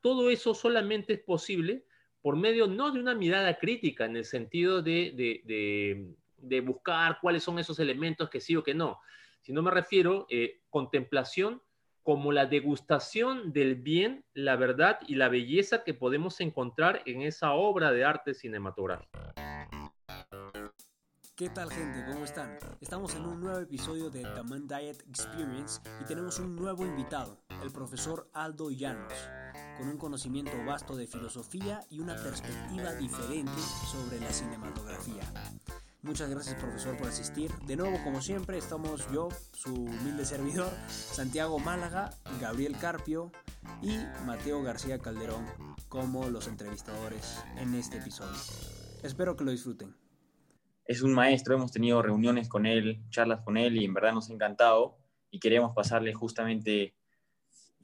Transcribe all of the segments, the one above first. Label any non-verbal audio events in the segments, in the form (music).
todo eso solamente es posible por medio no de una mirada crítica en el sentido de, buscar cuáles son esos elementos que sí o que no, sino me refiero eh, contemplación como la degustación del bien, la verdad y la belleza que podemos encontrar en esa obra de arte cinematográfico. ¿Qué tal gente? ¿Cómo están? Estamos en un nuevo episodio de The Man Diet Experience y tenemos un nuevo invitado, el profesor Aldo Llanos con un conocimiento vasto de filosofía y una perspectiva diferente sobre la cinematografía. Muchas gracias profesor por asistir. De nuevo, como siempre, estamos yo, su humilde servidor, Santiago Málaga, Gabriel Carpio y Mateo García Calderón como los entrevistadores en este episodio. Espero que lo disfruten. Es un maestro, hemos tenido reuniones con él, charlas con él y en verdad nos ha encantado y queremos pasarle justamente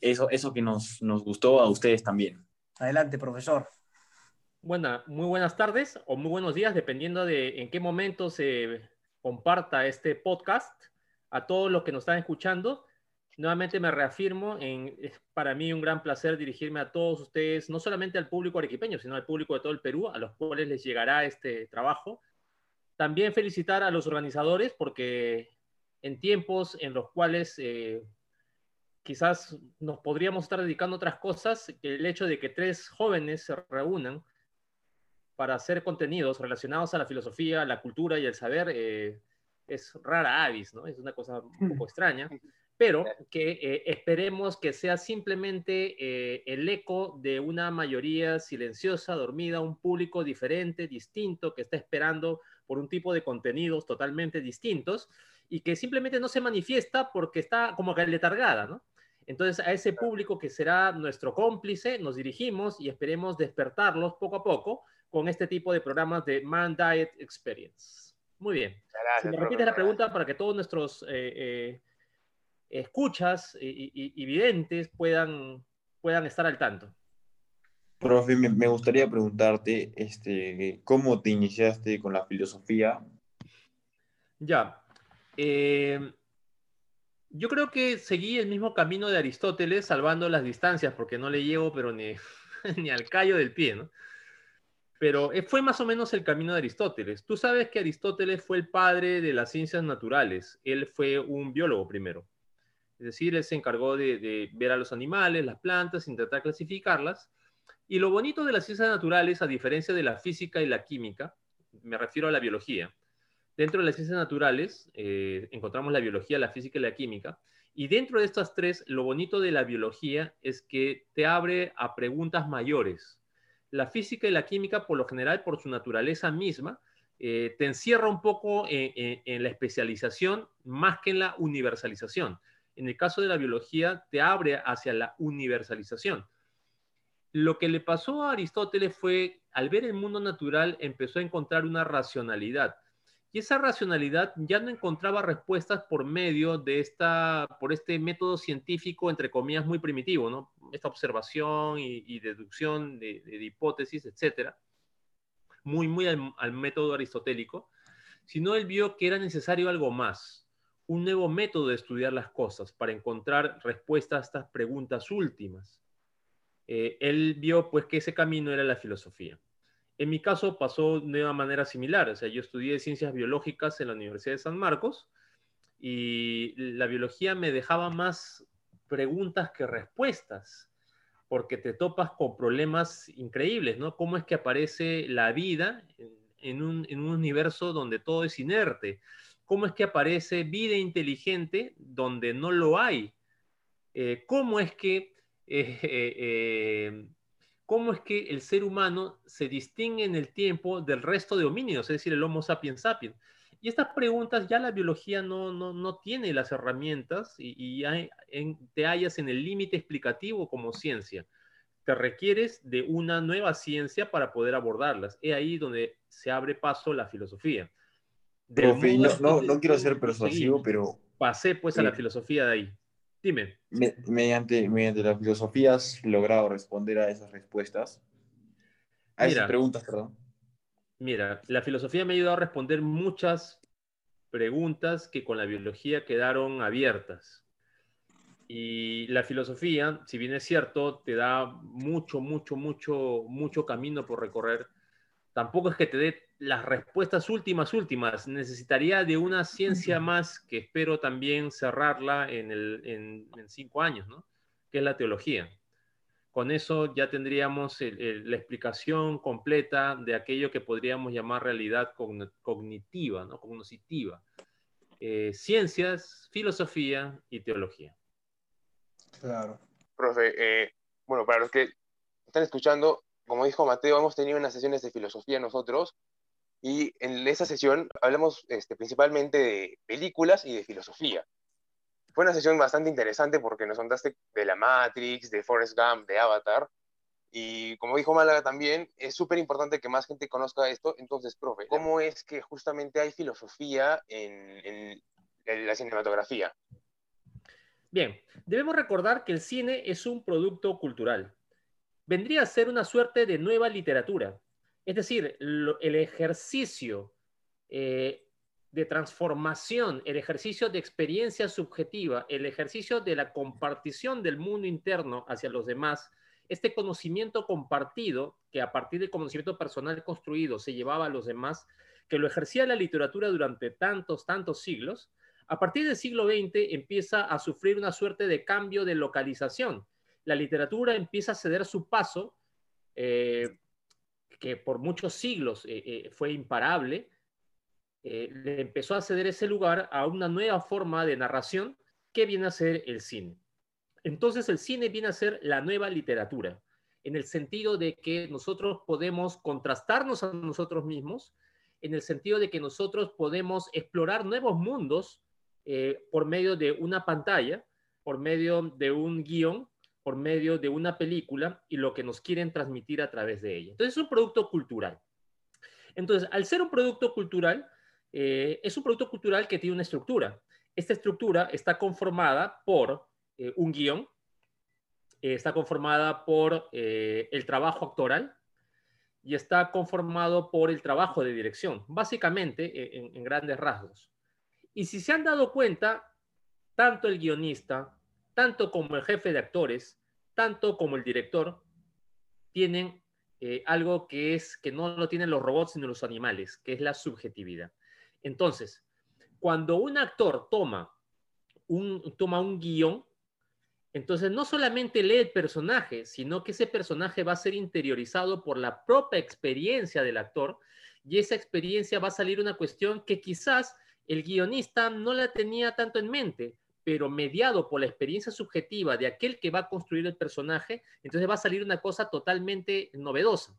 eso, eso que nos, nos gustó a ustedes también. Adelante, profesor. Bueno, muy buenas tardes o muy buenos días, dependiendo de en qué momento se comparta este podcast. A todos los que nos están escuchando, nuevamente me reafirmo, en, es para mí un gran placer dirigirme a todos ustedes, no solamente al público arequipeño, sino al público de todo el Perú, a los cuales les llegará este trabajo. También felicitar a los organizadores porque en tiempos en los cuales eh, quizás nos podríamos estar dedicando a otras cosas, el hecho de que tres jóvenes se reúnan para hacer contenidos relacionados a la filosofía, la cultura y el saber eh, es rara avis, ¿no? Es una cosa un poco extraña, pero que eh, esperemos que sea simplemente eh, el eco de una mayoría silenciosa, dormida, un público diferente, distinto, que está esperando por un tipo de contenidos totalmente distintos y que simplemente no se manifiesta porque está como que letargada, ¿no? Entonces, a ese público que será nuestro cómplice, nos dirigimos y esperemos despertarlos poco a poco con este tipo de programas de Man Diet Experience. Muy bien. si me repites la pregunta para que todos nuestros eh, eh, escuchas y, videntes puedan, puedan estar al tanto. Profe, me gustaría preguntarte, este, ¿cómo te iniciaste con la filosofía? Ya. Eh, yo creo que seguí el mismo camino de Aristóteles, salvando las distancias, porque no le llevo, pero ni, (laughs) ni al callo del pie. Pero eh, fue más o menos el camino de Aristóteles. Tú sabes que Aristóteles fue el padre de las ciencias naturales. Él fue un biólogo primero. Es decir, él se encargó de, de ver a los animales, las plantas, intentar clasificarlas. Y lo bonito de las ciencias naturales, a diferencia de la física y la química, me refiero a la biología, Dentro de las ciencias naturales eh, encontramos la biología, la física y la química. Y dentro de estas tres, lo bonito de la biología es que te abre a preguntas mayores. La física y la química, por lo general, por su naturaleza misma, eh, te encierra un poco en, la especialización más que en la universalización. En el caso de la biología, te abre hacia la universalización. Lo que le pasó a Aristóteles fue, al ver el mundo natural, empezó a encontrar una racionalidad y esa racionalidad ya no encontraba respuestas por medio de esta, por este método científico, entre comillas, muy primitivo, ¿no? Esta observación y, deducción de, hipótesis, etcétera, muy, muy al, método aristotélico, sino él vio que era necesario algo más, un nuevo método de estudiar las cosas para encontrar respuestas a estas preguntas últimas. Eh, él vio, pues, que ese camino era la filosofía. En mi caso pasó de una manera similar, o sea, yo estudié ciencias biológicas en la Universidad de San Marcos y la biología me dejaba más preguntas que respuestas, porque te topas con problemas increíbles, ¿no? ¿Cómo es que aparece la vida en un, universo donde todo es inerte? ¿Cómo es que aparece vida inteligente donde no lo hay? Eh, ¿Cómo es que eh, eh, cómo es que el ser humano se distingue en el tiempo del resto de homínidos, es decir, el Homo sapiens sapiens. Y estas preguntas ya la biología no, no, tiene las herramientas y, te hallas en el límite explicativo como ciencia. Te requieres de una nueva ciencia para poder abordarlas. Es ahí donde se abre paso la filosofía. no, no, quiero ser persuasivo, pero... Pasé pues a la filosofía de ahí. Dime. mediante, mediante la filosofía has logrado responder a esas respuestas. A esas preguntas, perdón. Mira, la filosofía me ha ayudado a responder muchas preguntas que con la biología quedaron abiertas. Y la filosofía, si bien es cierto, te da mucho, mucho, mucho, mucho camino por recorrer, tampoco es que te dé las respuestas últimas, últimas. Necesitaría de una ciencia más que espero también cerrarla en, el, en, cinco años, ¿no? Que es la teología. Con eso ya tendríamos la explicación completa de aquello que podríamos llamar realidad cognitiva, ¿no? Cognitiva. Eh, ciencias, filosofía y teología. Claro. Profe, eh, bueno, para los que están escuchando, como dijo Mateo, hemos tenido unas sesiones de filosofía nosotros y en esa sesión hablamos este, principalmente de películas y de filosofía. Fue una sesión bastante interesante porque nos contaste de la Matrix, de Forrest Gump, de Avatar. Y como dijo Málaga también, es súper importante que más gente conozca esto. Entonces, profe, ¿cómo es que justamente hay filosofía en, en la cinematografía? Bien, debemos recordar que el cine es un producto cultural. Vendría a ser una suerte de nueva literatura. Es decir, el ejercicio eh, de transformación, el ejercicio de experiencia subjetiva, el ejercicio de la compartición del mundo interno hacia los demás, este conocimiento compartido, que a partir del conocimiento personal construido se llevaba a los demás, que lo ejercía la literatura durante tantos, tantos siglos, a partir del siglo XX empieza a sufrir una suerte de cambio de localización. La literatura empieza a ceder su paso, eh, que por muchos siglos eh, eh, fue imparable, le empezó a ceder ese lugar a una nueva forma de narración que viene a ser el cine. Entonces el cine viene a ser la nueva literatura, en el sentido de que nosotros podemos contrastarnos a nosotros mismos, en el sentido de que nosotros podemos explorar nuevos mundos eh, por medio de una pantalla, por medio de un guion, por medio de una película y lo que nos quieren transmitir a través de ella. Entonces es un producto cultural. Entonces, al ser un producto cultural, eh, es un producto cultural que tiene una estructura. Esta estructura está conformada por eh, un guion, está conformada por el trabajo actoral y está conformado por el trabajo de dirección, básicamente en grandes rasgos. Y si se han dado cuenta, tanto el guionista, tanto como el jefe de actores, tanto como el director, tienen eh, algo que es que no lo tienen los robots sino los animales, que es la subjetividad. Entonces, cuando un actor toma un, toma un guion, entonces no solamente lee el personaje, sino que ese personaje va a ser interiorizado por la propia experiencia del actor y esa experiencia va a salir una cuestión que quizás el guionista no la tenía tanto en mente, pero mediado por la experiencia subjetiva de aquel que va a construir el personaje, entonces va a salir una cosa totalmente novedosa,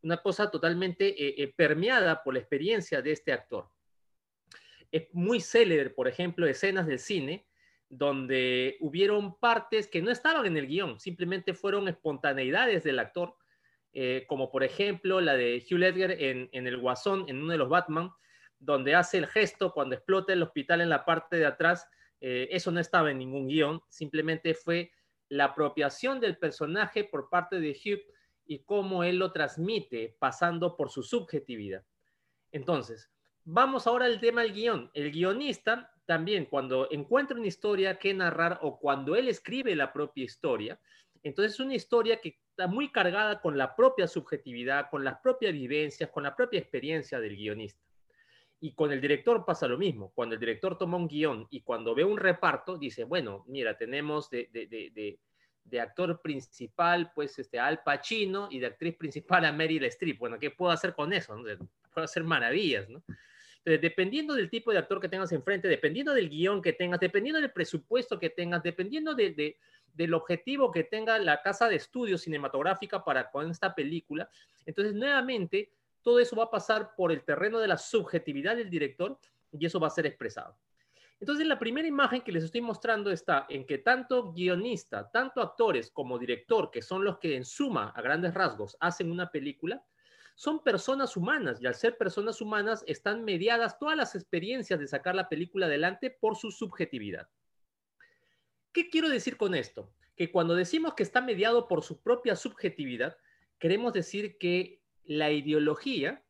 una cosa totalmente eh, eh, permeada por la experiencia de este actor. Es muy célebre, por ejemplo, escenas del cine donde hubieron partes que no estaban en el guion, simplemente fueron espontaneidades del actor, eh, como por ejemplo la de Hugh Ledger en, en El Guasón, en uno de los Batman, donde hace el gesto cuando explota el hospital en la parte de atrás, eh, eso no estaba en ningún guion, simplemente fue la apropiación del personaje por parte de Hugh y cómo él lo transmite pasando por su subjetividad. Entonces, vamos ahora al tema del guion. El guionista también cuando encuentra una historia que narrar o cuando él escribe la propia historia, entonces es una historia que está muy cargada con la propia subjetividad, con las propias vivencias, con la propia experiencia del guionista. Y con el director pasa lo mismo. Cuando el director toma un guion y cuando ve un reparto, dice, bueno, mira, tenemos de, actor principal, pues, este, Al Pacino y de actriz principal a Meryl Streep. Bueno, ¿qué puedo hacer con eso? Puedo hacer maravillas, ¿no? Entonces, dependiendo del tipo de actor que tengas enfrente, dependiendo del guion que tengas, dependiendo del presupuesto que tengas, dependiendo del objetivo que tenga la casa de estudio cinematográfica para con esta película, entonces nuevamente todo eso va a pasar por el terreno de la subjetividad del director y eso va a ser expresado. Entonces, la primera imagen que les estoy mostrando está en que tanto guionista, tanto actores como director, que son los que en suma, a grandes rasgos, hacen una película, son personas humanas y al ser personas humanas están mediadas todas las experiencias de sacar la película adelante por su subjetividad. ¿Qué quiero decir con esto? Que cuando decimos que está mediado por su propia subjetividad, queremos decir que la ideología,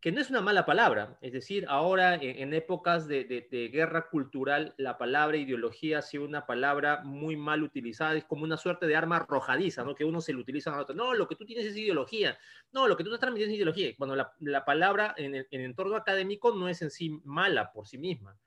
que no es una mala palabra. Es decir, ahora en, épocas de, guerra cultural, la palabra ideología ha sido una palabra muy mal utilizada, es como una suerte de arma arrojadiza, ¿no? Que uno se lo utiliza a otro. No, lo que tú tienes es ideología. No, lo que tú estás transmitiendo es ideología. Bueno, la, palabra en el, entorno académico no es en sí mala por sí misma.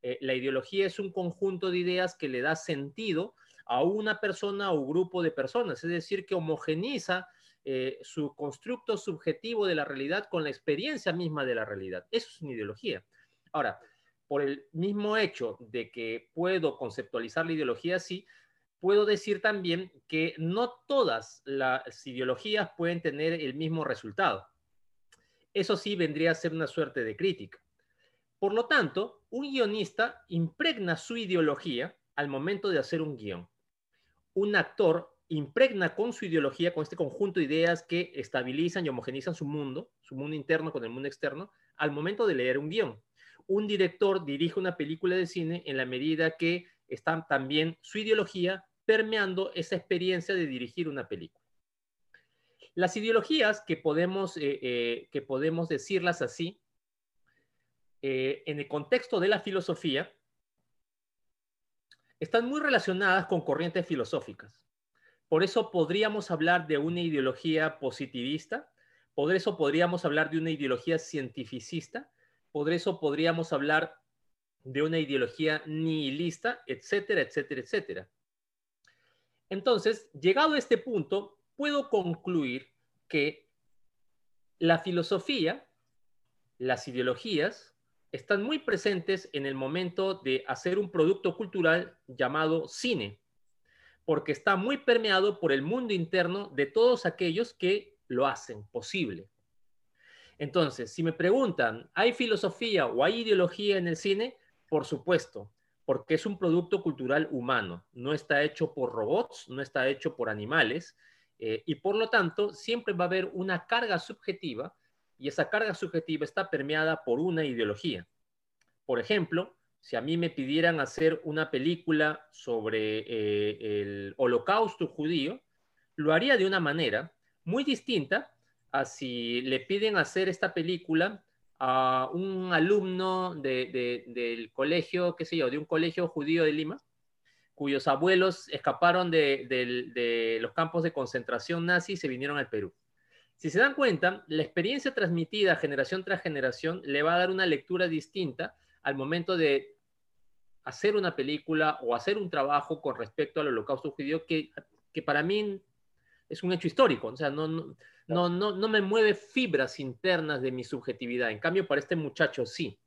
Eh, la ideología es un conjunto de ideas que le da sentido a una persona o grupo de personas, es decir, que homogeniza eh, su constructo subjetivo de la realidad con la experiencia misma de la realidad. Eso es una ideología. Ahora, por el mismo hecho de que puedo conceptualizar la ideología así, puedo decir también que no todas las ideologías pueden tener el mismo resultado. Eso sí vendría a ser una suerte de crítica. Por lo tanto, un guionista impregna su ideología al momento de hacer un guion. Un actor impregna con su ideología, con este conjunto de ideas que estabilizan y homogenizan su mundo, su mundo interno con el mundo externo, al momento de leer un guion. Un director dirige una película de cine en la medida que está también su ideología permeando esa experiencia de dirigir una película. Las ideologías que podemos, eh, eh, que podemos decirlas así, eh, en el contexto de la filosofía, están muy relacionadas con corrientes filosóficas. Por eso podríamos hablar de una ideología positivista, por eso podríamos hablar de una ideología cientificista, por eso podríamos hablar de una ideología nihilista, etcétera, etcétera, etcétera. Entonces, llegado a este punto, puedo concluir que la filosofía, las ideologías, están muy presentes en el momento de hacer un producto cultural llamado cine porque está muy permeado por el mundo interno de todos aquellos que lo hacen posible. Entonces, si me preguntan, ¿hay filosofía o hay ideología en el cine? Por supuesto, porque es un producto cultural humano, no está hecho por robots, no está hecho por animales, eh, y por lo tanto siempre va a haber una carga subjetiva, y esa carga subjetiva está permeada por una ideología. Por ejemplo, si a mí me pidieran hacer una película sobre eh, el holocausto judío, lo haría de una manera muy distinta a si le piden hacer esta película a un alumno del colegio, qué sé yo, de un colegio judío de Lima, cuyos abuelos escaparon de, de los campos de concentración nazi y se vinieron al Perú. Si se dan cuenta, la experiencia transmitida generación tras generación le va a dar una lectura distinta al momento de hacer una película o hacer un trabajo con respecto al holocausto judío que, para mí es un hecho histórico, o sea, no, no, no, no, me mueve fibras internas de mi subjetividad, en cambio para este muchacho sí.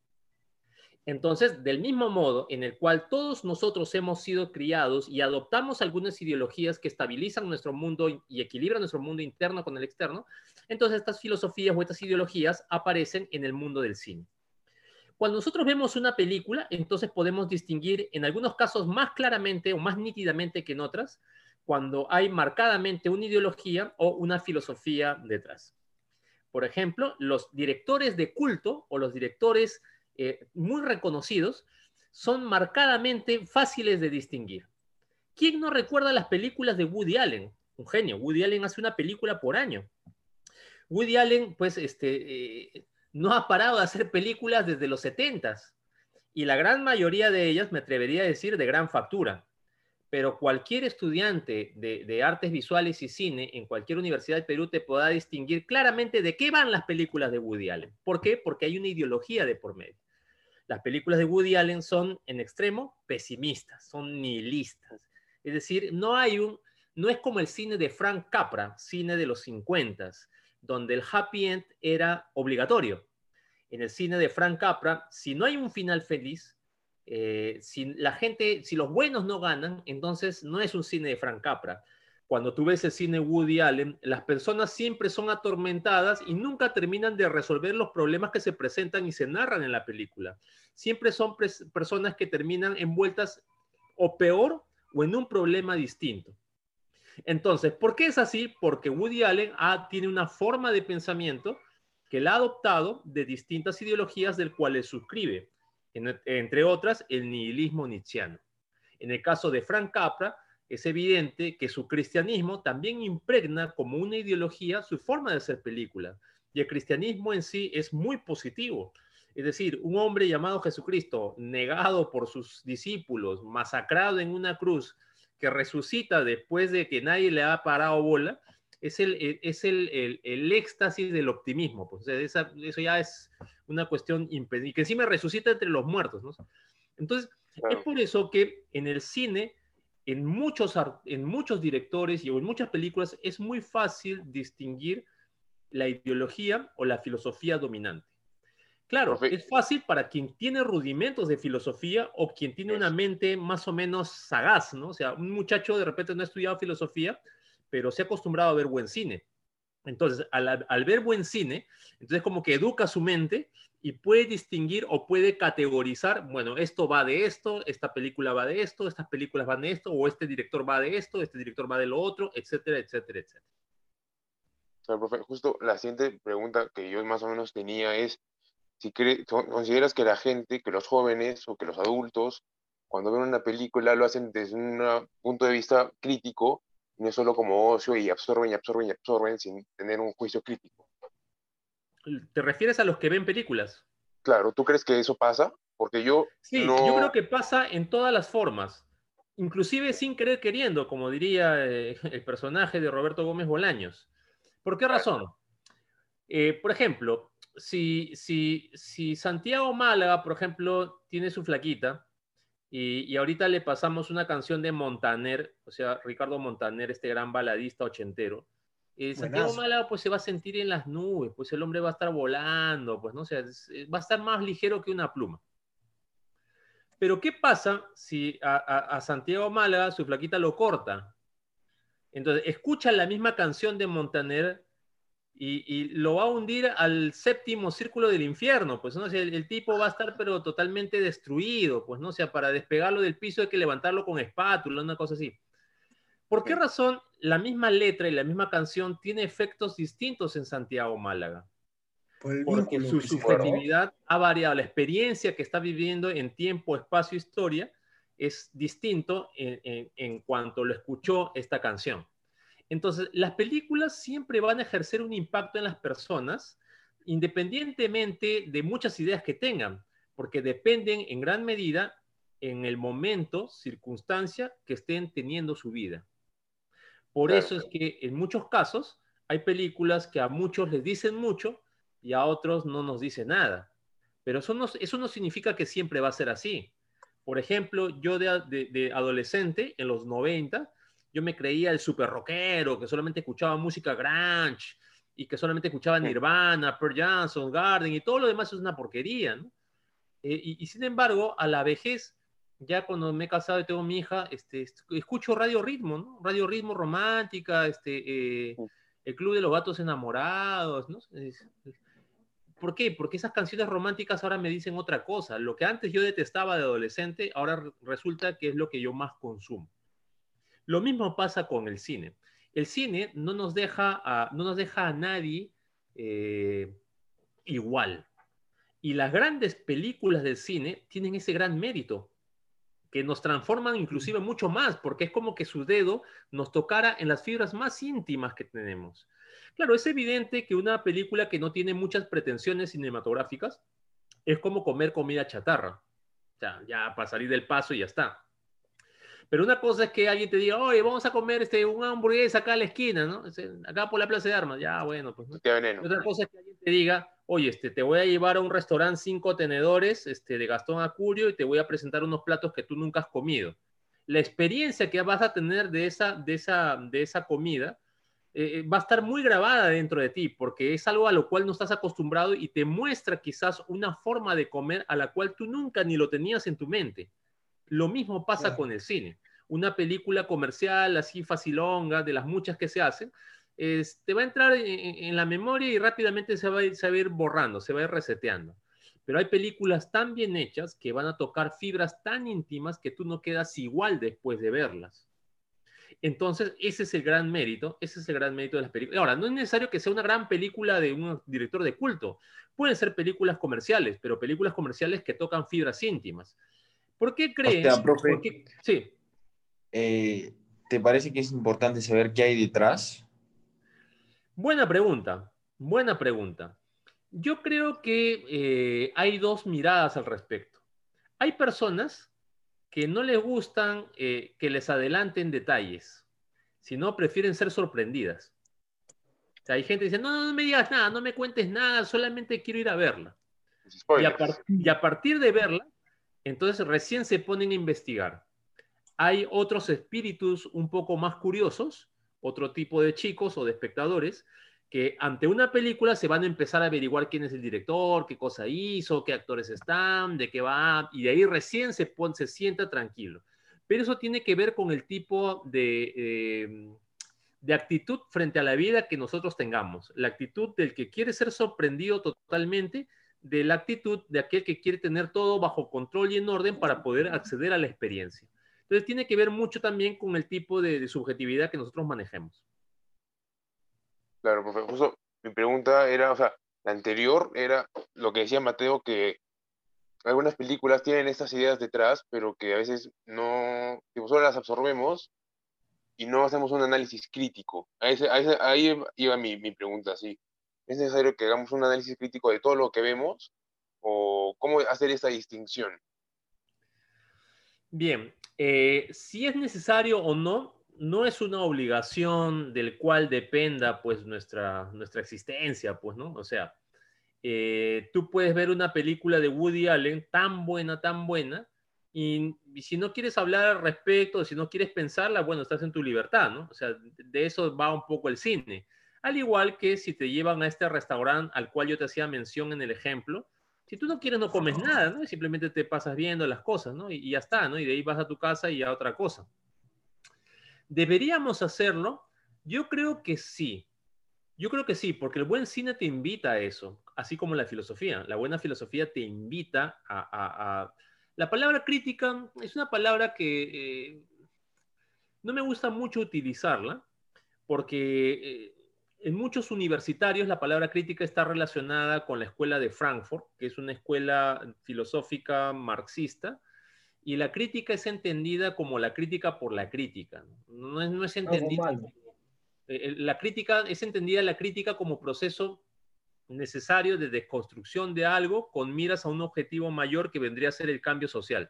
Entonces, del mismo modo en el cual todos nosotros hemos sido criados y adoptamos algunas ideologías que estabilizan nuestro mundo y equilibran nuestro mundo interno con el externo, entonces estas filosofías o estas ideologías aparecen en el mundo del cine. Cuando nosotros vemos una película, entonces podemos distinguir en algunos casos más claramente o más nítidamente que en otras, cuando hay marcadamente una ideología o una filosofía detrás. Por ejemplo, los directores de culto o los directores eh, muy reconocidos son marcadamente fáciles de distinguir. ¿Quién no recuerda las películas de Woody Allen? Un genio. Woody Allen hace una película por año. Woody Allen, pues, este, eh, no ha parado de hacer películas desde los 70 y la gran mayoría de ellas, me atrevería a decir, de gran factura. Pero cualquier estudiante de, artes visuales y cine en cualquier universidad de Perú te podrá distinguir claramente de qué van las películas de Woody Allen. ¿Por qué? Porque hay una ideología de por medio. Las películas de Woody Allen son en extremo pesimistas, son nihilistas. Es decir, no hay un, no es como el cine de Frank Capra, cine de los 50, donde el happy end era obligatorio. En el cine de Frank Capra, si no hay un final feliz, eh, si la gente, si los buenos no ganan, entonces no es un cine de Frank Capra. Cuando tú ves el cine Woody Allen, las personas siempre son atormentadas y nunca terminan de resolver los problemas que se presentan y se narran en la película. Siempre son personas que terminan envueltas o peor o en un problema distinto. Entonces, ¿por qué es así? Porque Woody Allen ah, tiene una forma de pensamiento que él ha adoptado de distintas ideologías del cual suscribe, entre otras el nihilismo nietzscheano. En el caso de Frank Capra, es evidente que su cristianismo también impregna como una ideología su forma de hacer película. Y el cristianismo en sí es muy positivo. Es decir, un hombre llamado Jesucristo, negado por sus discípulos, masacrado en una cruz, que resucita después de que nadie le ha parado bola, es el, e, es el, el, éxtasis del optimismo. Pues, eso ya es una cuestión impedida, y que encima resucita entre los muertos. ¿no? Entonces, es por eso que en el cine, en muchos, en muchos directores y en muchas películas, es muy fácil distinguir la ideología o la filosofía dominante. Claro, es fácil para quien tiene rudimentos de filosofía o quien tiene una mente más o menos sagaz, ¿no? O sea, un muchacho de repente no ha estudiado filosofía, pero se ha acostumbrado a ver buen cine. Entonces, al, ver buen cine, entonces como que educa su mente y puede distinguir o puede categorizar, bueno, esto va de esto, esta película va de esto, estas películas van de esto, o este director va de esto, este director va de lo otro, etcétera, etcétera, etcétera. profe, justo la siguiente pregunta que yo más o menos tenía es, si consideras que la gente, que los jóvenes o que los adultos, cuando ven una película lo hacen desde un punto de vista crítico, no solo como ocio y absorben y absorben y absorben sin tener un juicio crítico. ¿Te refieres a los que ven películas? Claro, ¿tú crees que eso pasa? Porque yo... Sí, yo creo que pasa en todas las formas, inclusive sin querer queriendo, como diría eh, (laughs) el personaje de Roberto Gómez Bolaños. ¿Por qué razón? Eh, por ejemplo, si, si, si Santiago Málaga, por ejemplo, tiene su flaquita y, ahorita le pasamos una canción de Montaner, o sea, Ricardo Montaner, este gran baladista ochentero, eh, Santiago Málaga pues se va a sentir en las nubes, pues el hombre va a estar volando, pues no sé, eh, va a estar más ligero que una pluma. Pero ¿qué pasa si a, a Santiago Málaga su flaquita lo corta? Entonces, escucha la misma canción de Montaner y, lo va a hundir al séptimo círculo del infierno, pues, ¿no? O el, tipo va a estar pero totalmente destruido, pues, ¿no? O sea, para despegarlo del piso hay que levantarlo con espátula, una cosa así. ¿Por qué razón la misma letra y la misma canción tiene efectos distintos en Santiago Málaga? Porque su subjetividad ha variado, la experiencia que está viviendo en tiempo, espacio, historia es distinto en, en cuanto lo escuchó esta canción. Entonces, las películas siempre van a ejercer un impacto en las personas, independientemente de muchas ideas que tengan, porque dependen en gran medida en el momento, circunstancia que estén teniendo su vida. Por eso es que en muchos casos hay películas que a muchos les dicen mucho y a otros no nos dicen nada. Pero eso no, eso no significa que siempre va a ser así. Por ejemplo, yo de, de adolescente, en los 90, yo me creía el super rockero, que solamente escuchaba música grunge y que solamente escuchaba Nirvana, Pearl Johnson, Garden y todo lo demás es una porquería, ¿no? Eh, y, sin embargo, a la vejez, ya cuando me he casado y tengo mi hija, este, escucho Radio Ritmo, ¿no? Radio Ritmo Romántica, este, eh, el Club de los Gatos Enamorados, ¿no? ¿Por qué? Porque esas canciones románticas ahora me dicen otra cosa. Lo que antes yo detestaba de adolescente, ahora resulta que es lo que yo más consumo. Lo mismo pasa con el cine. El cine no nos deja a, no nos deja a nadie eh, igual. Y las grandes películas del cine tienen ese gran mérito, que nos transforman inclusive mucho más, porque es como que su dedo nos tocara en las fibras más íntimas que tenemos. Claro, es evidente que una película que no tiene muchas pretensiones cinematográficas es como comer comida chatarra. O sea, ya para salir del paso y ya está. Pero una cosa es que alguien te diga, oye, vamos a comer este, una hamburguesa acá a la esquina, ¿no? Acá por la Plaza de Armas. Ya, bueno, pues. ¿no? Otra cosa es que alguien te diga, oye, este, te voy a llevar a un restaurante cinco tenedores este, de Gastón Acurio y te voy a presentar unos platos que tú nunca has comido. La experiencia que vas a tener de esa, de esa, de esa comida eh, va a estar muy grabada dentro de ti, porque es algo a lo cual no estás acostumbrado y te muestra quizás una forma de comer a la cual tú nunca ni lo tenías en tu mente. Lo mismo pasa con el cine. Una película comercial así facilonga, de las muchas que se hacen, te va a entrar en, la memoria y rápidamente se va, a, ir borrando, se va a ir reseteando. Pero hay películas tan bien hechas que van a tocar fibras tan íntimas que tú no quedas igual después de verlas. Entonces, ese es el gran mérito, ese es el gran mérito de las películas. Ahora, no es necesario que sea una gran película de un director de culto. Pueden ser películas comerciales, pero películas comerciales que tocan fibras íntimas. ¿Por qué crees? sí. Eh, ¿Te parece que es importante saber qué hay detrás? Buena pregunta. Buena pregunta. Yo creo que eh, hay dos miradas al respecto. Hay personas que no les gustan eh, que les adelanten detalles, sino prefieren ser sorprendidas. O sea, hay gente que dice, no, no me digas nada, no me cuentes nada, solamente quiero ir a verla. Y a, y a, partir de verla, entonces recién se ponen a investigar. Hay otros espíritus un poco más curiosos, otro tipo de chicos o de espectadores, que ante una película se van a empezar a averiguar quién es el director, qué cosa hizo, qué actores están, de qué va, y de ahí recién se, pone, se sienta tranquilo. Pero eso tiene que ver con el tipo de, eh, de actitud frente a la vida que nosotros tengamos. La actitud del que quiere ser sorprendido totalmente, de la actitud de aquel que quiere tener todo bajo control y en orden para poder acceder a la experiencia. Entonces tiene que ver mucho también con el tipo de, de subjetividad que nosotros manejemos. Claro, profe. Justo mi pregunta era, o sea, la anterior era lo que decía Mateo, que algunas películas tienen estas ideas detrás, pero que a veces no, que solo las absorbemos y no hacemos un análisis crítico. Ahí, ahí iba mi, mi, pregunta, sí. ¿Es necesario que hagamos un análisis crítico de todo lo que vemos? ¿O cómo hacer esa distinción? Bien, eh, si es necesario o no, no es una obligación del cual dependa pues nuestra, nuestra existencia, pues, ¿no? O sea, eh, tú puedes ver una película de Woody Allen tan buena, tan buena, y, si no quieres hablar al respecto, si no quieres pensarla, bueno, estás en tu libertad, ¿no? O sea, de eso va un poco el cine. Al igual que si te llevan a este restaurante al cual yo te hacía mención en el ejemplo, si tú no quieres no comes nada, simplemente te pasas viendo las cosas, ¿no? Y, y ya está, ¿no? Y de ahí vas a tu casa y a otra cosa. ¿Deberíamos hacerlo? Yo creo que sí. Yo creo que sí, porque el buen cine te invita a eso, así como la filosofía. La buena filosofía te invita a... La palabra crítica es una palabra que eh, no me gusta mucho utilizarla, porque eh, en muchos universitarios la palabra crítica está relacionada con la escuela de Frankfurt, que es una escuela filosófica marxista, y la crítica es entendida como la crítica por la crítica. No es, no es entendida. Eh, la crítica es entendida la crítica como proceso necesario de desconstrucción de algo con miras a un objetivo mayor que vendría a ser el cambio social.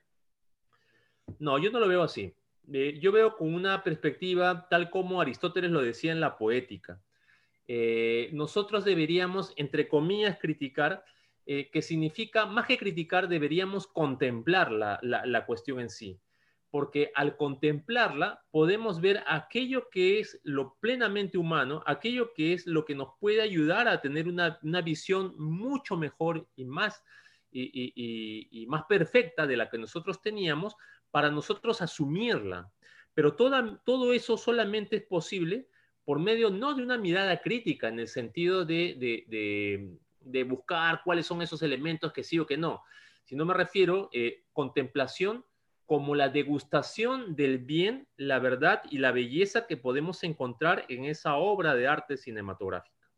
No, yo no lo veo así. Eh, yo veo con una perspectiva tal como Aristóteles lo decía en la poética. Eh, nosotros deberíamos, entre comillas, criticar eh, que significa, más que criticar, deberíamos contemplar la, la, cuestión en sí, porque al contemplarla podemos ver aquello que es lo plenamente humano, aquello que es lo que nos puede ayudar a tener una, una visión mucho mejor y más, y, más perfecta de la que nosotros teníamos para nosotros asumirla. Pero toda, todo eso solamente es posible por medio no de una mirada crítica en el sentido de, de buscar cuáles son esos elementos que sí o que no, sino me refiero eh, contemplación como la degustación del bien, la verdad y la belleza que podemos encontrar en esa obra de arte cinematográfica.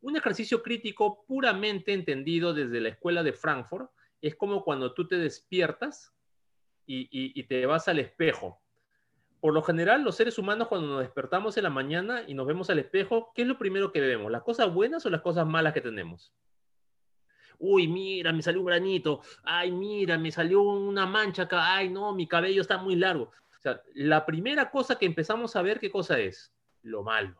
Un ejercicio crítico puramente entendido desde la escuela de Frankfurt es como cuando tú te despiertas y te vas al espejo por lo general, los seres humanos cuando nos despertamos en la mañana y nos vemos al espejo, ¿qué es lo primero que vemos? ¿Las cosas buenas o las cosas malas que tenemos? Uy, mira, me salió un granito. Ay, mira, me salió una mancha acá. Ay, no, mi cabello está muy largo. O sea, la primera cosa que empezamos a ver, ¿qué cosa es? Lo malo.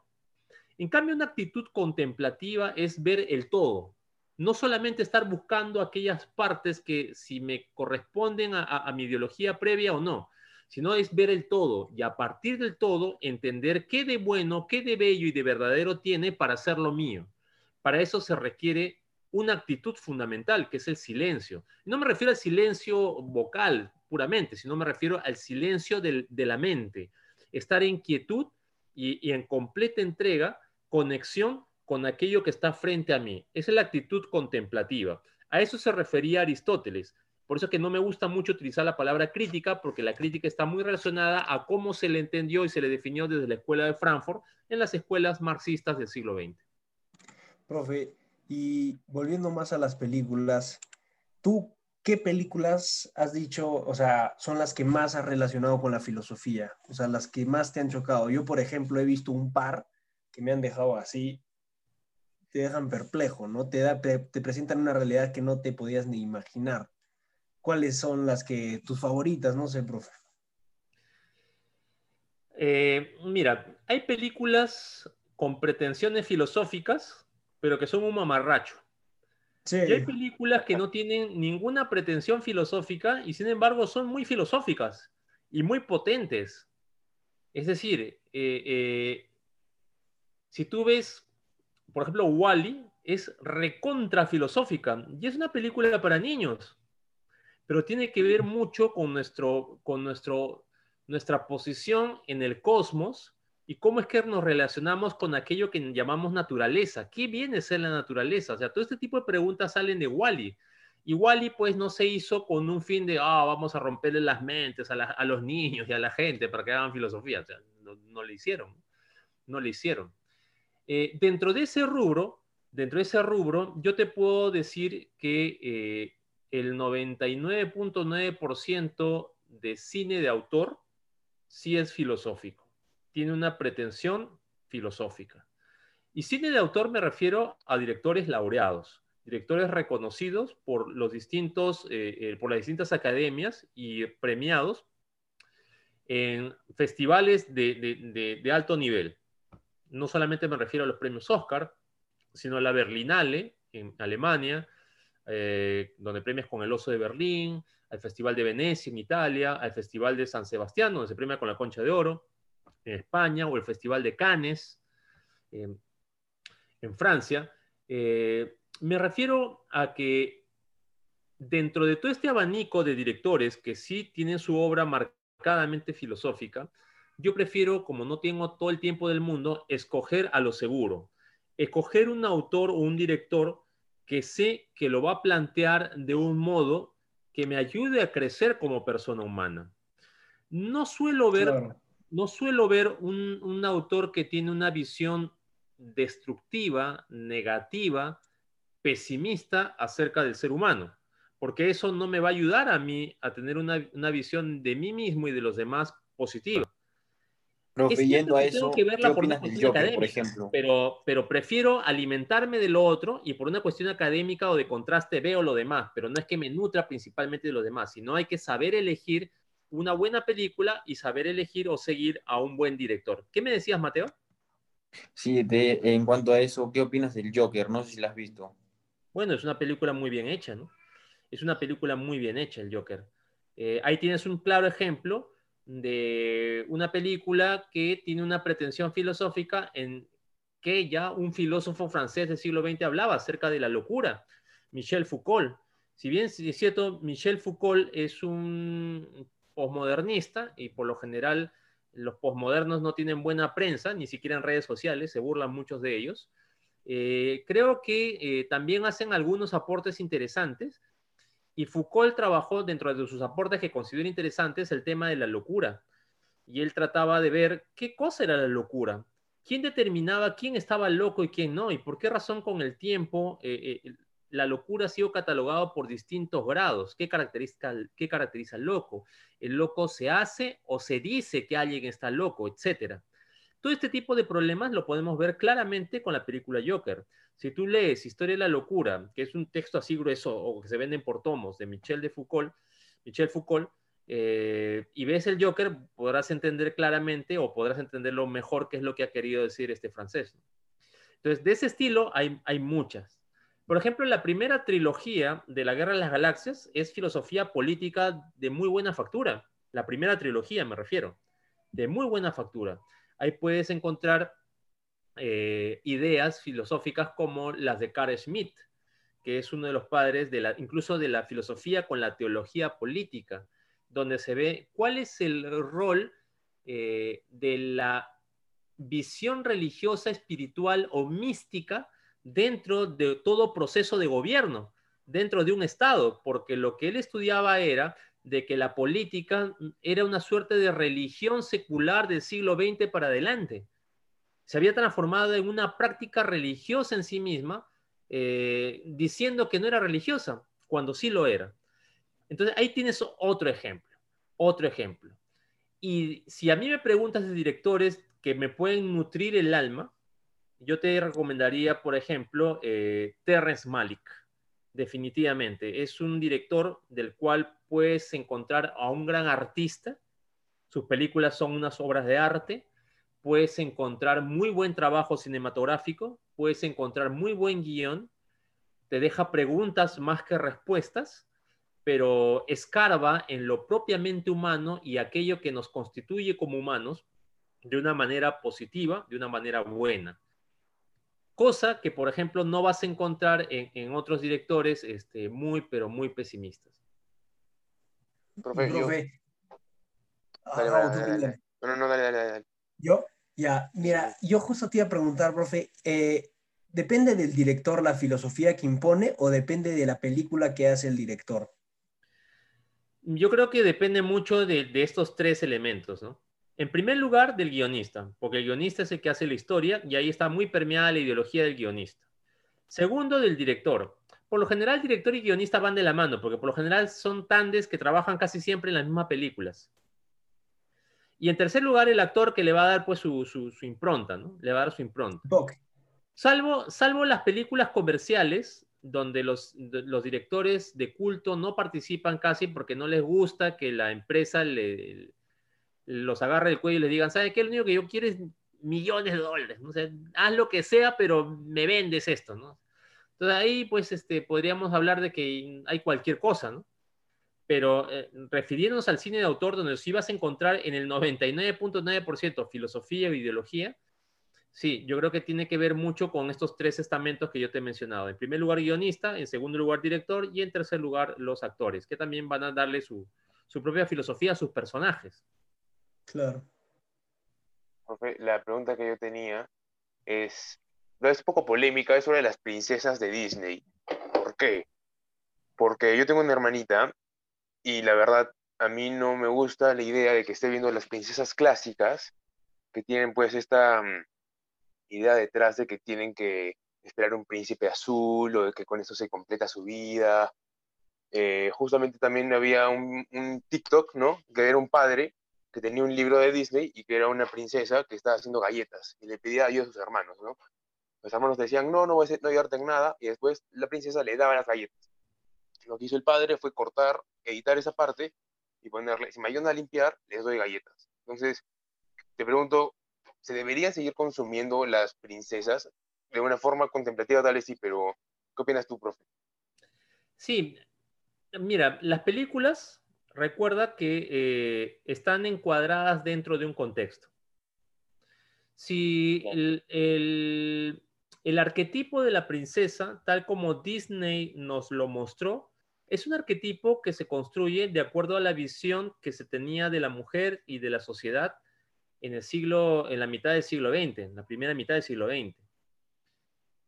En cambio, una actitud contemplativa es ver el todo. No solamente estar buscando aquellas partes que si me corresponden a, a mi ideología previa o no, sino es ver el todo y a partir del todo entender qué de bueno, qué de bello y de verdadero tiene para hacerlo mío. Para eso se requiere una actitud fundamental, que es el silencio. No me refiero al silencio vocal puramente, sino me refiero al silencio de la mente. Estar en quietud y, y en completa entrega, conexión con aquello que está frente a mí. Esa es la actitud contemplativa. A eso se refería Aristóteles. Por eso es que no me gusta mucho utilizar la palabra crítica, porque la crítica está muy relacionada a cómo se le entendió y se le definió desde la escuela de Frankfurt en las escuelas marxistas del siglo XX. Profe, y volviendo más a las películas, ¿tú qué películas has dicho, o sea, son las que más has relacionado con la filosofía? O sea, las que más te han chocado. Yo, por ejemplo, he visto un par que me han dejado así te dejan perplejo, ¿no? Te, da, te, te presentan una realidad que no te podías ni imaginar. ¿Cuáles son las que tus favoritas? No sé, profe. Eh, mira, hay películas con pretensiones filosóficas, pero que son un mamarracho. Sí. Y hay películas que no tienen ninguna pretensión filosófica y sin embargo son muy filosóficas y muy potentes. Es decir, eh, eh, si tú ves, por ejemplo, Wally, es recontra filosófica y es una película para niños, pero tiene que ver mucho con, nuestro, con nuestro, nuestra posición en el cosmos y cómo es que nos relacionamos con aquello que llamamos naturaleza. ¿Qué viene a ser la naturaleza? O sea, todo este tipo de preguntas salen de Wally. Y Wally, pues, no se hizo con un fin de, ah, vamos a romperle las mentes a, los niños y a la gente para que hagan filosofía. No, no le hicieron. No le hicieron. Eh, dentro de ese rubro, dentro de ese rubro, yo te puedo decir que eh, el 99.9% de cine de autor sí es filosófico. Tiene una pretensión filosófica. Y cine de autor me refiero a directores laureados, directores reconocidos por los distintos, eh, eh, por las distintas academias y premiados en festivales de, de- alto nivel. No solamente me refiero a los premios Oscar, sino a la Berlinale en Alemania, eh, donde premias con el Oso de Berlín, al Festival de Venecia en Italia, al Festival de San Sebastián, donde se premia con la Concha de Oro, en España, o el Festival de Cannes, en Francia. Eh, me refiero a que dentro de todo este abanico de directores que sí tienen su obra marcadamente filosófica, yo prefiero, como no tengo todo el tiempo del mundo, escoger a lo seguro. Escoger un autor o un director que sé que lo va a plantear de un modo que me ayude a crecer como persona humana. No suelo ver Claro. no suelo ver un, un autor que tiene una visión destructiva, negativa, pesimista acerca del ser humano, porque eso no me va a ayudar a mí a tener una, una visión de mí mismo y de los demás positiva. Profe, yendo a que tengo eso, que verla ¿qué por una cuestión Joker, por académica, ejemplo? Pero, pero prefiero alimentarme de lo otro y por una cuestión académica o de contraste veo lo demás, pero no es que me nutra principalmente de lo demás, sino hay que saber elegir una buena película y saber elegir o seguir a un buen director. ¿Qué me decías, Mateo? Sí, de- en cuanto a eso, ¿qué opinas del Joker? No sé si la has visto. Bueno, es una película muy bien hecha, ¿no? Es una película muy bien hecha, el Joker. Eh, ahí tienes un claro ejemplo de una película que tiene una pretensión filosófica en que ya un filósofo francés del siglo XX hablaba acerca de la locura, Michel Foucault. Si bien es cierto, Michel Foucault es un posmodernista y por lo general los posmodernos no tienen buena prensa, ni siquiera en redes sociales, se burlan muchos de ellos. Eh, creo que eh, también hacen algunos aportes interesantes y Foucault trabajó dentro de sus aportes que considero interesantes el tema de la locura. Y él trataba de ver qué cosa era la locura, quién determinaba quién estaba loco y quién no, y por qué razón con el tiempo eh, eh, la locura ha sido catalogada por distintos grados. ¿Qué caracteriza, ¿Qué caracteriza al loco? ¿El loco se hace o se dice que alguien está loco, etcétera? Todo este tipo de problemas lo podemos ver claramente con la película Joker. Si tú lees Historia de la Locura, que es un texto así grueso o que se venden por tomos de Michel de Foucault, Michel Foucault, eh, y ves el Joker, podrás entender claramente o podrás entenderlo mejor qué es lo que ha querido decir este francés. Entonces, de ese estilo hay, hay muchas. Por ejemplo, la primera trilogía de la Guerra de las Galaxias es filosofía política de muy buena factura. La primera trilogía, me refiero, de muy buena factura. Ahí puedes encontrar eh, ideas filosóficas como las de Carl Schmitt, que es uno de los padres de la, incluso de la filosofía con la teología política, donde se ve cuál es el rol eh, de la visión religiosa, espiritual o mística dentro de todo proceso de gobierno, dentro de un Estado, porque lo que él estudiaba era de que la política era una suerte de religión secular del siglo XX para adelante. Se había transformado en una práctica religiosa en sí misma, eh, diciendo que no era religiosa, cuando sí lo era. Entonces ahí tienes otro ejemplo, otro ejemplo. Y si a mí me preguntas de directores que me pueden nutrir el alma, yo te recomendaría, por ejemplo, eh, Terrence Malick, definitivamente. Es un director del cual puedes encontrar a un gran artista. Sus películas son unas obras de arte. Puedes encontrar muy buen trabajo cinematográfico. Puedes encontrar muy buen guion. Te deja preguntas más que respuestas pero escarba en lo propiamente humano y aquello que nos constituye como humanos de una manera positiva, de una manera buena. Cosa que, por ejemplo, no vas a encontrar en, otros directores este, muy, pero muy pesimistas. Profe, yo... No, no, dale, dale, dale. ¿Yo? Ya, mira, yo justo te iba a preguntar, profe, eh, ¿depende del director la filosofía que impone o depende de la película que hace el director? Yo creo que depende mucho de, estos tres elementos, ¿no? En primer lugar, del guionista, porque el guionista es el que hace la historia y ahí está muy permeada la ideología del guionista. Segundo, del director. Por lo general, director y guionista van de la mano, porque por lo general son tandes que trabajan casi siempre en las mismas películas. Y en tercer lugar, el actor que le va a dar pues su, impronta, ¿no? Le va a dar su impronta. Salvo, salvo las películas comerciales, donde los, directores de culto no participan casi porque no les gusta que la empresa los agarre el cuello y les digan, ¿sabes qué? Lo único que yo quiero es millones de dólares, ¿no? haz lo que sea, pero me vendes esto, ¿no? Entonces ahí, pues, este, podríamos hablar de que hay cualquier cosa, ¿no? Pero eh, refiriéndonos al cine de autor, donde si vas a encontrar en el 99.9% filosofía o ideología, Sí, yo creo que tiene que ver mucho con estos tres estamentos que yo te he mencionado. En primer lugar, guionista, en segundo lugar, director y en tercer lugar, los actores, que también van a darle su, propia filosofía a sus personajes. Claro. la pregunta que yo tenía es, no es poco polémica, es sobre las princesas de Disney. ¿Por qué? Porque yo tengo una hermanita y la verdad a mí no me gusta la idea de que esté viendo las princesas clásicas que tienen pues esta mm, idea detrás de que tienen que esperar un príncipe azul o de que con eso se completa su vida. Eh, justamente también había un, TikTok, ¿no? Que era un padre que tenía un libro de Disney y que era una princesa que estaba haciendo galletas y le pedía ayuda a sus hermanos, ¿no? Los hermanos decían, no, no voy a, no ayudarte en nada, y después la princesa le daba las galletas. Lo que hizo el padre fue cortar, editar esa parte y ponerle, si me ayudan a limpiar, les doy galletas. Entonces, te pregunto, se deberían seguir consumiendo las princesas de una forma contemplativa, tal vez sí, pero ¿qué opinas tú, profe? Sí, mira, las películas, recuerda que eh, están encuadradas dentro de un contexto. Si el, el arquetipo de la princesa, tal como Disney nos lo mostró, es un arquetipo que se construye de acuerdo a la visión que se tenía de la mujer y de la sociedad en el siglo, en la mitad del siglo XX, en la primera mitad del siglo XX.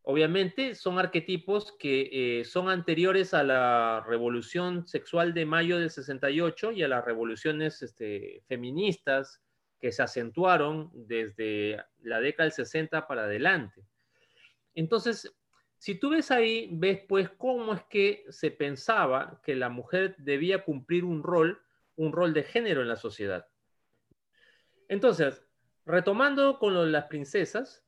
Obviamente son arquetipos que eh, son anteriores a la revolución sexual de mayo del 68 y a las revoluciones este, feministas que se acentuaron desde la década del 60 para adelante. Entonces, si tú ves ahí, ves pues cómo es que se pensaba que la mujer debía cumplir un rol, un rol de género en la sociedad. Entonces, retomando con las princesas,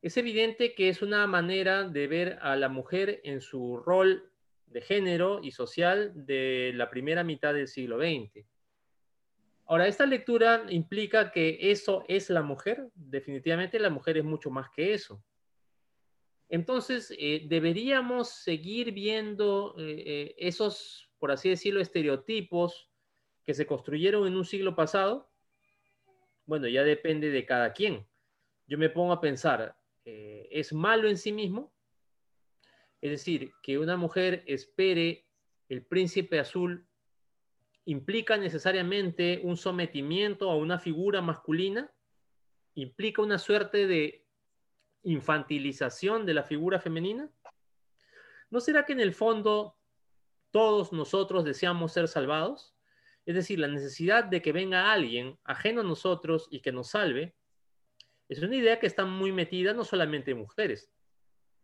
es evidente que es una manera de ver a la mujer en su rol de género y social de la primera mitad del siglo XX. Ahora, esta lectura implica que eso es la mujer. Definitivamente la mujer es mucho más que eso. Entonces, eh, deberíamos seguir viendo eh, eh, esos, por así decirlo, estereotipos que se construyeron en un siglo pasado bueno, ya depende de cada quien. Yo me pongo a pensar, ¿es malo en sí mismo? Es decir, que una mujer espere el príncipe azul implica necesariamente un sometimiento a una figura masculina, implica una suerte de infantilización de la figura femenina. ¿No será que en el fondo todos nosotros deseamos ser salvados? Es decir, la necesidad de que venga alguien ajeno a nosotros y que nos salve, es una idea que está muy metida no solamente en mujeres,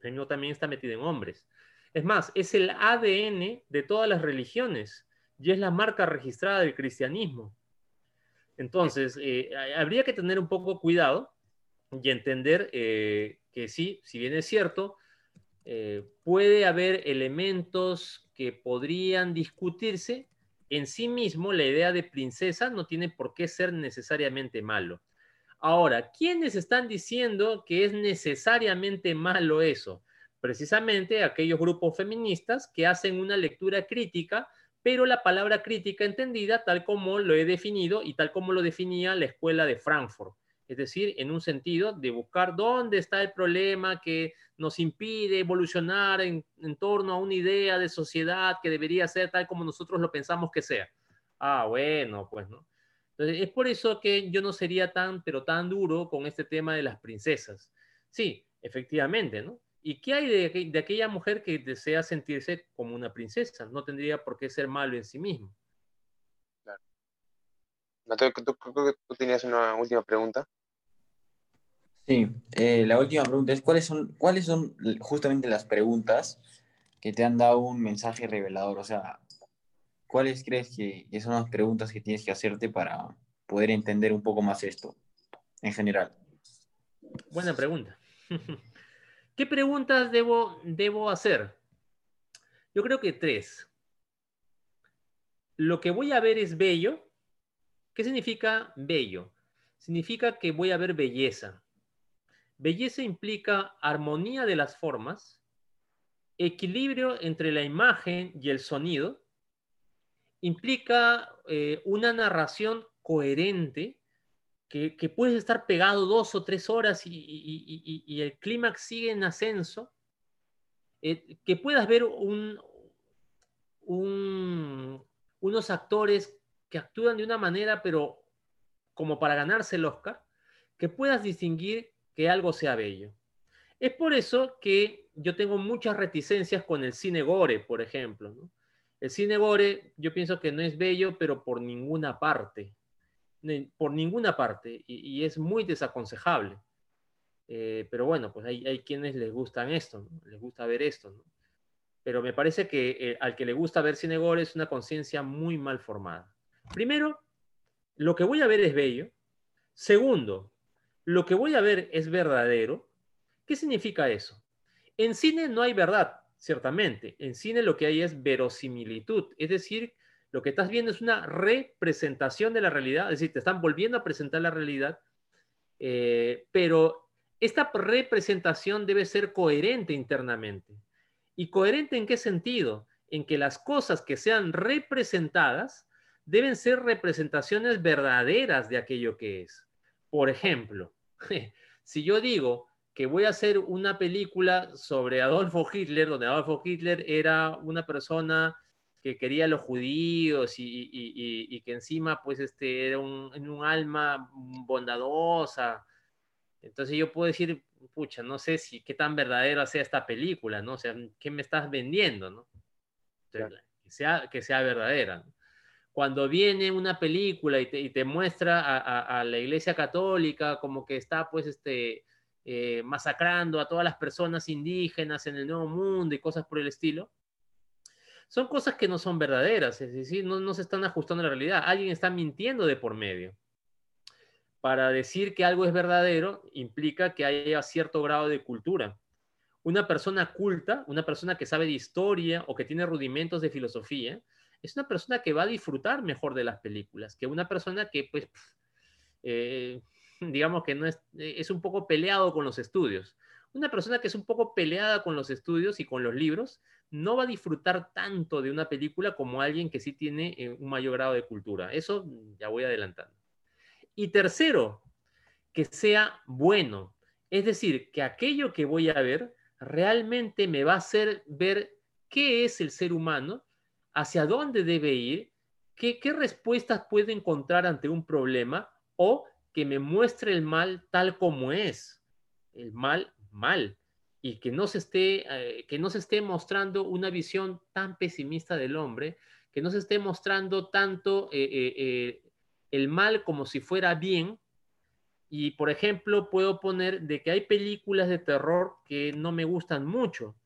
sino también está metida en hombres. Es más, es el ADN de todas las religiones y es la marca registrada del cristianismo. Entonces, eh, habría que tener un poco cuidado y entender eh, que sí, si bien es cierto, eh, puede haber elementos que podrían discutirse, en sí mismo la idea de princesa no tiene por qué ser necesariamente malo. Ahora, ¿quiénes están diciendo que es necesariamente malo eso? Precisamente aquellos grupos feministas que hacen una lectura crítica, pero la palabra crítica entendida tal como lo he definido y tal como lo definía la escuela de Frankfurt es decir, en un sentido de buscar dónde está el problema que nos impide evolucionar en, torno a una idea de sociedad que debería ser tal como nosotros lo pensamos que sea. Ah, bueno, pues no. Entonces, es por eso que yo no sería tan, pero tan duro con este tema de las princesas. Sí, efectivamente, ¿no? ¿Y qué hay de, aquella mujer que desea sentirse como una princesa? No tendría por qué ser malo en sí mismo. Claro. Mateo, ¿tú, tú tenías una última pregunta? Sí, eh, la última pregunta es, ¿cuáles son, ¿cuáles son justamente las preguntas que te han dado un mensaje revelador? O sea, ¿cuáles crees que, son las preguntas que tienes que hacerte para poder entender un poco más esto en general? Buena pregunta. (laughs) ¿Qué preguntas debo, debo hacer? Yo creo que tres. Lo que voy a ver es bello. ¿Qué significa bello? Significa que voy a ver belleza. Belleza implica armonía de las formas, equilibrio entre la imagen y el sonido, implica eh, una narración coherente que, puedes estar pegado dos o tres horas y, el clímax sigue en ascenso, eh, que puedas ver unos actores que actúan de una manera, pero como para ganarse el Oscar, que puedas distinguir que algo sea bello. Es por eso que yo tengo muchas reticencias con el cine gore, por ejemplo. El cine gore yo pienso que no es bello, pero por ninguna parte. Por ninguna parte. Y, es muy desaconsejable. Eh, pero bueno, pues hay, quienes les gustan esto, les gusta ver esto. Pero me parece que eh, al que le gusta ver cine gore es una conciencia muy mal formada. Primero, lo que voy a ver es bello. Segundo, lo que voy a ver es verdadero. ¿Qué significa eso? En cine no hay verdad, ciertamente. En cine lo que hay es verosimilitud, es decir, lo que estás viendo es una representación de la realidad, es decir, te están volviendo a presentar la realidad, eh, pero esta representación debe ser coherente internamente. ¿Y coherente en qué sentido? En que las cosas que sean representadas deben ser representaciones verdaderas de aquello que es. Por ejemplo, (laughs) si yo digo que voy a hacer una película sobre Adolfo Hitler, donde Adolfo Hitler era una persona que quería a los judíos y, que encima pues este era un, un, alma bondadosa. Entonces yo puedo decir, pucha, no sé si qué tan verdadera sea esta película, ¿no? O sea, ¿qué me estás vendiendo, no? que, sea, que sea verdadera cuando viene una película y te, muestra a, la Iglesia Católica como que está pues este, eh, masacrando a todas las personas indígenas en el Nuevo Mundo y cosas por el estilo, son cosas que no son verdaderas, es decir, no, no se están ajustando a la realidad. Alguien está mintiendo de por medio. Para decir que algo es verdadero implica que haya cierto grado de cultura. Una persona culta, una persona que sabe de historia o que tiene rudimentos de filosofía, es una persona que va a disfrutar mejor de las películas que una persona que, pues, eh, digamos que no es, es un poco peleado con los estudios. Una persona que es un poco peleada con los estudios y con los libros no va a disfrutar tanto de una película como alguien que sí tiene eh, un mayor grado de cultura. Eso ya voy adelantando. Y tercero, que sea bueno. Es decir, que aquello que voy a ver realmente me va a hacer ver qué es el ser humano hacia dónde debe ir, qué, respuestas puede encontrar ante un problema o que me muestre el mal tal como es. El mal, mal. Y que no se esté, eh, que no se esté mostrando una visión tan pesimista del hombre, que no se esté mostrando tanto eh, eh, el mal como si fuera bien. Y, por ejemplo, puedo poner de que hay películas de terror que no me gustan mucho.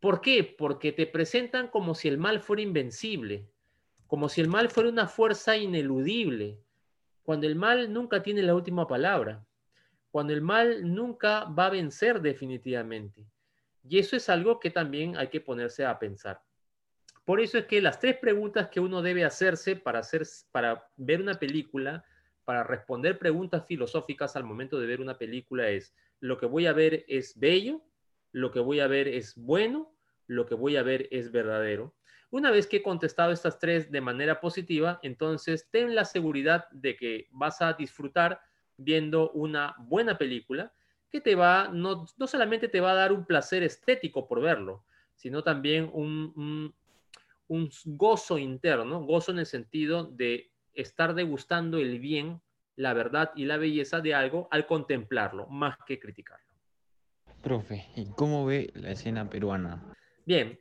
¿Por qué? Porque te presentan como si el mal fuera invencible, como si el mal fuera una fuerza ineludible, cuando el mal nunca tiene la última palabra, cuando el mal nunca va a vencer definitivamente. Y eso es algo que también hay que ponerse a pensar. Por eso es que las tres preguntas que uno debe hacerse para, hacer, para ver una película, para responder preguntas filosóficas al momento de ver una película es, lo que voy a ver es bello, lo que voy a ver es bueno, lo que voy a ver es verdadero. Una vez que he contestado estas tres de manera positiva, entonces ten la seguridad de que vas a disfrutar viendo una buena película que te va, no, no solamente te va a dar un placer estético por verlo, sino también un, un, gozo interno, gozo en el sentido de estar degustando el bien, la verdad y la belleza de algo al contemplarlo, más que criticarlo. ¿Y cómo ve la escena peruana? Bien,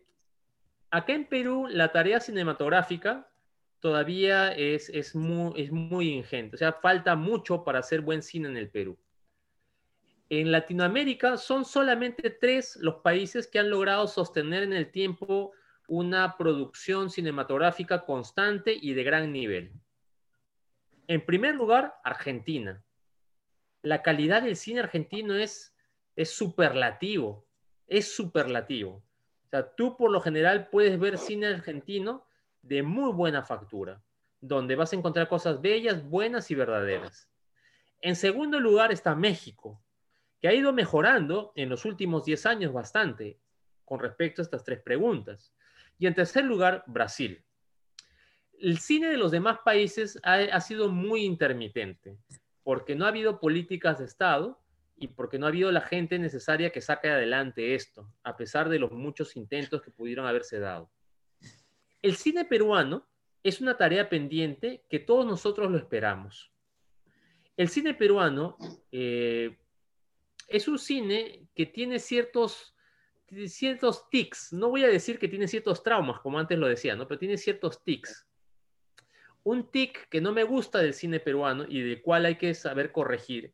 acá en Perú la tarea cinematográfica todavía es, es, muy, es muy ingente, o sea, falta mucho para hacer buen cine en el Perú. En Latinoamérica son solamente tres los países que han logrado sostener en el tiempo una producción cinematográfica constante y de gran nivel. En primer lugar, Argentina. La calidad del cine argentino es, es superlativo, es superlativo. O sea, tú por lo general puedes ver cine argentino de muy buena factura, donde vas a encontrar cosas bellas, buenas y verdaderas. En segundo lugar está México, que ha ido mejorando en los últimos 10 años bastante con respecto a estas tres preguntas. Y en tercer lugar, Brasil. El cine de los demás países ha, ha sido muy intermitente, porque no ha habido políticas de Estado y porque no ha habido la gente necesaria que saque adelante esto, a pesar de los muchos intentos que pudieron haberse dado. El cine peruano es una tarea pendiente que todos nosotros lo esperamos. El cine peruano eh, es un cine que tiene ciertos, ciertos tics. No voy a decir que tiene ciertos traumas, como antes lo decía, ¿no? pero tiene ciertos tics. Un tic que no me gusta del cine peruano y del cual hay que saber corregir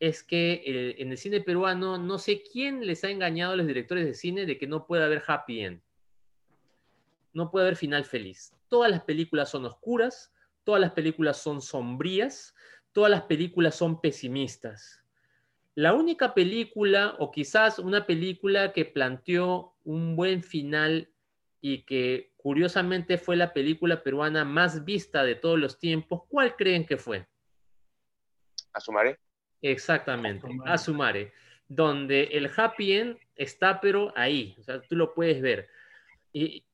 es que eh, en el cine peruano no sé quién les ha engañado a los directores de cine de que no puede haber happy end. No puede haber final feliz. Todas las películas son oscuras, todas las películas son sombrías, todas las películas son pesimistas. La única película, o quizás una película que planteó un buen final y que curiosamente fue la película peruana más vista de todos los tiempos, ¿cuál creen que fue? Asumaré. Exactamente, Asumare, donde el happy end está pero ahí, o sea, tú lo puedes ver. ¿Y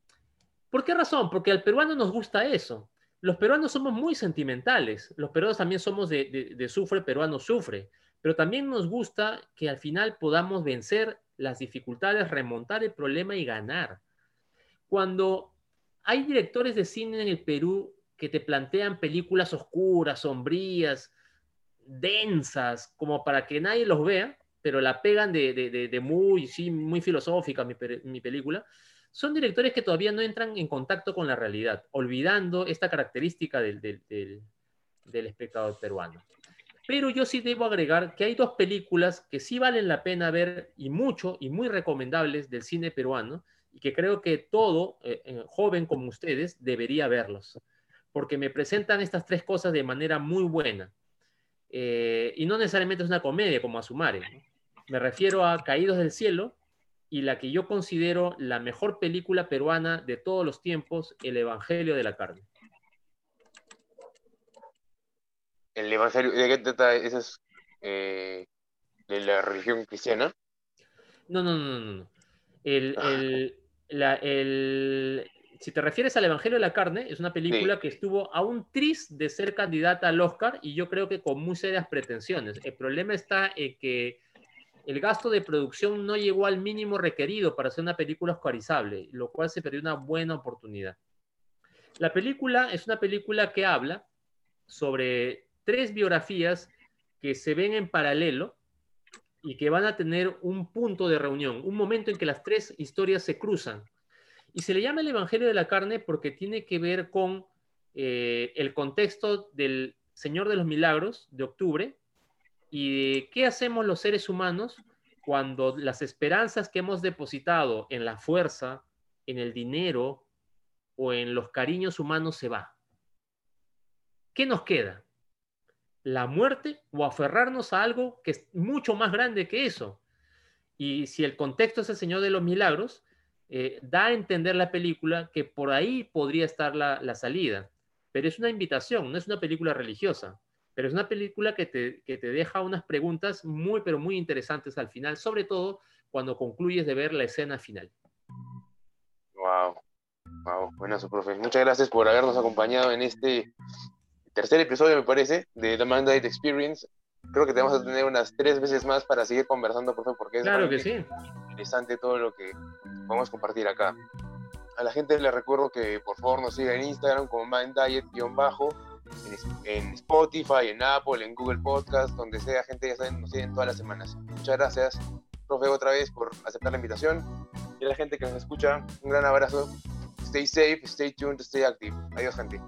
por qué razón? Porque al peruano nos gusta eso. Los peruanos somos muy sentimentales, los peruanos también somos de, de sufre, peruano sufre, pero también nos gusta que al final podamos vencer las dificultades, remontar el problema y ganar. Cuando hay directores de cine en el Perú que te plantean películas oscuras, sombrías, densas, como para que nadie los vea, pero la pegan de, muy, sí, muy filosófica mi, película, son directores que todavía no entran en contacto con la realidad, olvidando esta característica del, del espectador peruano. Pero yo sí debo agregar que hay dos películas que sí valen la pena ver y mucho y muy recomendables del cine peruano y que creo que todo eh, eh, joven como ustedes debería verlos, porque me presentan estas tres cosas de manera muy buena. Eh, y no necesariamente es una comedia como Asumare. Me refiero a Caídos del Cielo y la que yo considero la mejor película peruana de todos los tiempos, El Evangelio de la Carne. ¿El Evangelio de qué trata? ¿Esa es eh, de la religión cristiana? No, no, no, no. El, ah. el, la, el, si te refieres al Evangelio de la Carne, es una película que estuvo a un tris de ser candidata al Oscar y yo creo que con muy serias pretensiones. El problema está en que el gasto de producción no llegó al mínimo requerido para hacer una película oscarizable, lo cual se perdió una buena oportunidad. La película es una película que habla sobre tres biografías que se ven en paralelo y que van a tener un punto de reunión, un momento en que las tres historias se cruzan y se le llama el Evangelio de la Carne porque tiene que ver con eh, el contexto del Señor de los Milagros de octubre y qué hacemos los seres humanos cuando las esperanzas que hemos depositado en la fuerza, en el dinero o en los cariños humanos se va. ¿Qué nos queda? la muerte o aferrarnos a algo que es mucho más grande que eso. Y si el contexto es el Señor de los Milagros, eh, da a entender la película que por ahí podría estar la, la, salida. Pero es una invitación, no es una película religiosa, pero es una película que te, que te deja unas preguntas muy, pero muy interesantes al final, sobre todo cuando concluyes de ver la escena final. Wow, wow, buenazo, profe. Muchas gracias por habernos acompañado en este tercer episodio, me parece, de The Mandate Experience. Creo que te vamos a tener unas tres veces más para seguir conversando, profe, porque es claro que sí. interesante todo lo que vamos a compartir acá. A la gente le recuerdo que por favor nos siga en Instagram como Mind Diet-bajo, en, Spotify, en Apple, en Google Podcast, donde sea, gente ya saben, nos siguen todas las semanas. Muchas gracias, profe, otra vez por aceptar la invitación. Y a la gente que nos escucha, un gran abrazo. Stay safe, stay tuned, stay active. Adiós, gente.